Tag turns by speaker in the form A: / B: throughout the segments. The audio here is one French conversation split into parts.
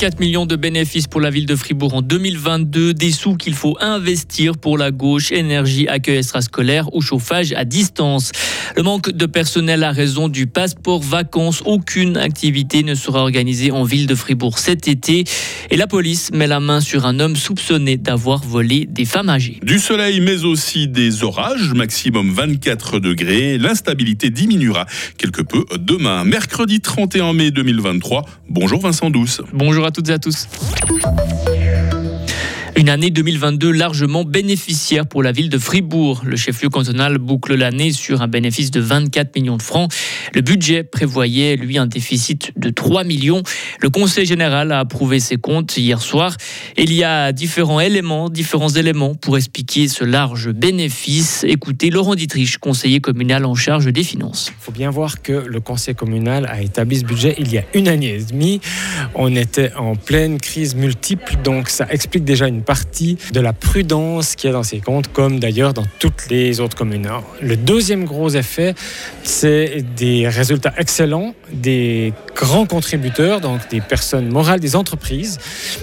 A: 24 millions de bénéfices pour la ville de Fribourg en 2022, des sous qu'il faut investir pour la gauche, énergie, accueil extrascolaire ou chauffage à distance. Le manque de personnel a raison du passeport vacances. Aucune activité ne sera organisée en ville de Fribourg cet été. Et la police met la main sur un homme soupçonné d'avoir volé des femmes âgées.
B: Du soleil, mais aussi des orages, maximum 24 degrés. L'instabilité diminuera quelque peu demain, mercredi 31 mai 2023. Bonjour Vincent Douce.
A: Bonjour à toutes et à tous. Une année 2022 largement bénéficiaire pour la ville de Fribourg. Le chef-lieu cantonal boucle l'année sur un bénéfice de 24 millions de francs. Le budget prévoyait, lui, un déficit de 3 millions. Le Conseil général a approuvé ses comptes hier soir. Il y a différents éléments, différents éléments pour expliquer ce large bénéfice. Écoutez Laurent Dietrich, conseiller communal en charge des finances.
C: Il faut bien voir que le Conseil communal a établi ce budget il y a une année et demie. On était en pleine crise multiple, donc ça explique déjà une partie de la prudence qu'il y a dans ces comptes, comme d'ailleurs dans toutes les autres communes. Le deuxième gros effet, c'est des résultats excellents des grands contributeurs, donc des personnes morales, des entreprises,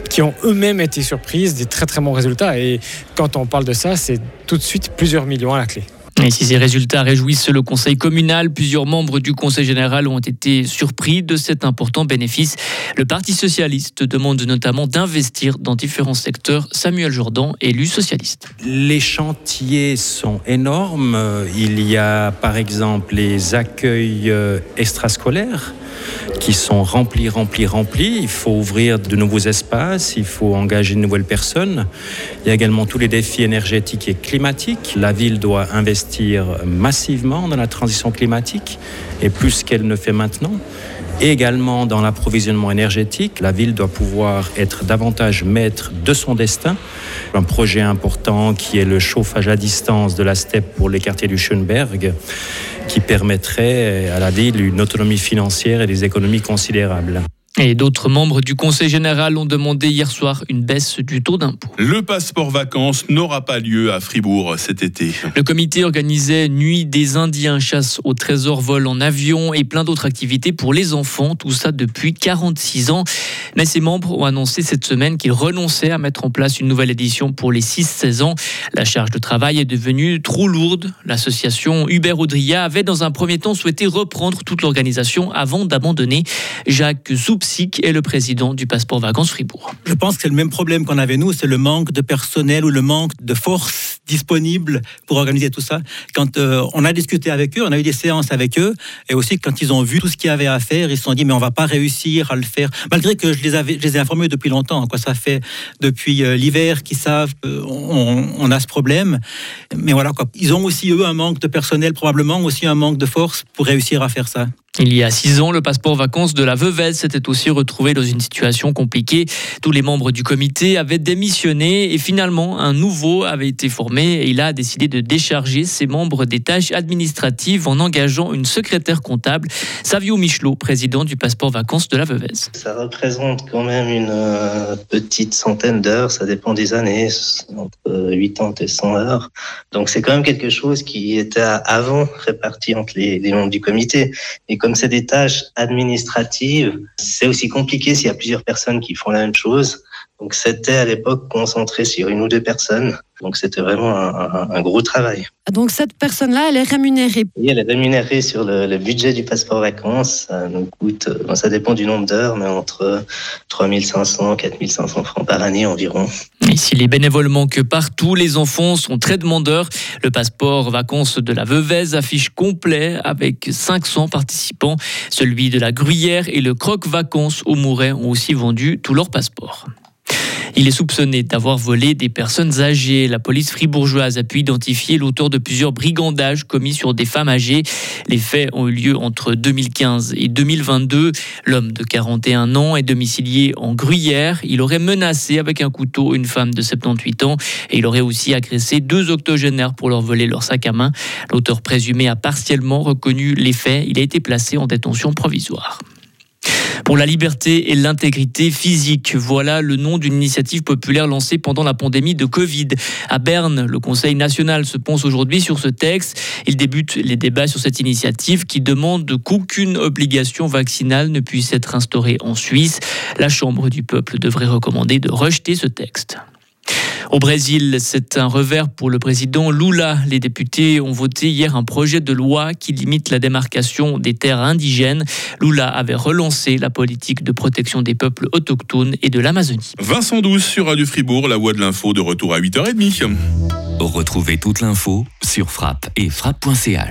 C: qui ont eux-mêmes été surprises des très très bons résultats. Et quand on parle de ça, c'est tout de suite plusieurs millions à la clé.
A: Et si ces résultats réjouissent le conseil communal, plusieurs membres du conseil général ont été surpris de cet important bénéfice. Le Parti socialiste demande notamment d'investir dans différents secteurs. Samuel Jourdan, élu socialiste.
D: Les chantiers sont énormes. Il y a par exemple les accueils euh, extrascolaires qui sont remplis, remplis, remplis. Il faut ouvrir de nouveaux espaces, il faut engager de nouvelles personnes. Il y a également tous les défis énergétiques et climatiques. La ville doit investir massivement dans la transition climatique et plus qu'elle ne fait maintenant. Également dans l'approvisionnement énergétique, la ville doit pouvoir être davantage maître de son destin. Un projet important qui est le chauffage à distance de la steppe pour les quartiers du Schönberg qui permettrait à la ville une autonomie financière et des économies considérables.
A: Et d'autres membres du Conseil général ont demandé hier soir une baisse du taux d'impôt.
B: Le passeport vacances n'aura pas lieu à Fribourg cet été.
A: Le comité organisait Nuit des Indiens, chasse au trésor, vol en avion et plein d'autres activités pour les enfants, tout ça depuis 46 ans. Mais ses membres ont annoncé cette semaine qu'ils renonçaient à mettre en place une nouvelle édition pour les 6-16 ans. La charge de travail est devenue trop lourde. L'association Hubert Audria avait dans un premier temps souhaité reprendre toute l'organisation avant d'abandonner. Jacques Est le président du passeport vacances Fribourg.
E: Je pense que c'est le même problème qu'on avait nous, c'est le manque de personnel ou le manque de force disponible pour organiser tout ça. Quand euh, on a discuté avec eux, on a eu des séances avec eux, et aussi quand ils ont vu tout ce qu'il y avait à faire, ils se sont dit mais on va pas réussir à le faire, malgré que je les, avais, je les ai informés depuis longtemps. Quoi, ça fait depuis euh, l'hiver qu'ils savent qu'on on a ce problème, mais voilà quoi. Ils ont aussi eux un manque de personnel, probablement aussi un manque de force pour réussir à faire ça.
A: Il y a six ans, le passeport vacances de la Veuvez s'était aussi retrouvé dans une situation compliquée. Tous les membres du comité avaient démissionné et finalement, un nouveau avait été formé et il a décidé de décharger ses membres des tâches administratives en engageant une secrétaire comptable. Savio Michelot, président du passeport vacances de la Veuvez.
F: Ça représente quand même une euh, petite centaine d'heures, ça dépend des années, entre 80 et 100 heures. Donc c'est quand même quelque chose qui était avant réparti entre les membres du comité. Et comme c'est des tâches administratives, c'est aussi compliqué s'il y a plusieurs personnes qui font la même chose. Donc c'était à l'époque concentré sur une ou deux personnes. Donc c'était vraiment un, un, gros travail.
G: Donc cette personne-là, elle est rémunérée
F: Oui, elle est rémunérée sur le, le, budget du passeport vacances. Ça nous coûte, bon, ça dépend du nombre d'heures, mais entre 3500 et 4500 francs par année environ.
A: Et si les bénévoles manquent partout, les enfants sont très demandeurs. Le passeport vacances de la Veuvez affiche complet avec 500 participants. Celui de la Gruyère et le Croc Vacances au Mouret ont aussi vendu tous leurs passeports. Il est soupçonné d'avoir volé des personnes âgées. La police fribourgeoise a pu identifier l'auteur de plusieurs brigandages commis sur des femmes âgées. Les faits ont eu lieu entre 2015 et 2022. L'homme de 41 ans est domicilié en Gruyère. Il aurait menacé avec un couteau une femme de 78 ans et il aurait aussi agressé deux octogénaires pour leur voler leur sac à main. L'auteur présumé a partiellement reconnu les faits. Il a été placé en détention provisoire. Pour la liberté et l'intégrité physique, voilà le nom d'une initiative populaire lancée pendant la pandémie de Covid. À Berne, le Conseil national se pense aujourd'hui sur ce texte. Il débute les débats sur cette initiative qui demande qu'aucune obligation vaccinale ne puisse être instaurée en Suisse. La Chambre du peuple devrait recommander de rejeter ce texte. Au Brésil, c'est un revers pour le président Lula. Les députés ont voté hier un projet de loi qui limite la démarcation des terres indigènes. Lula avait relancé la politique de protection des peuples autochtones et de l'Amazonie.
B: Vincent Douce sur Radio Fribourg, la voix de l'info de retour à 8h30.
H: Retrouvez toute l'info sur frappe et frappe.ch.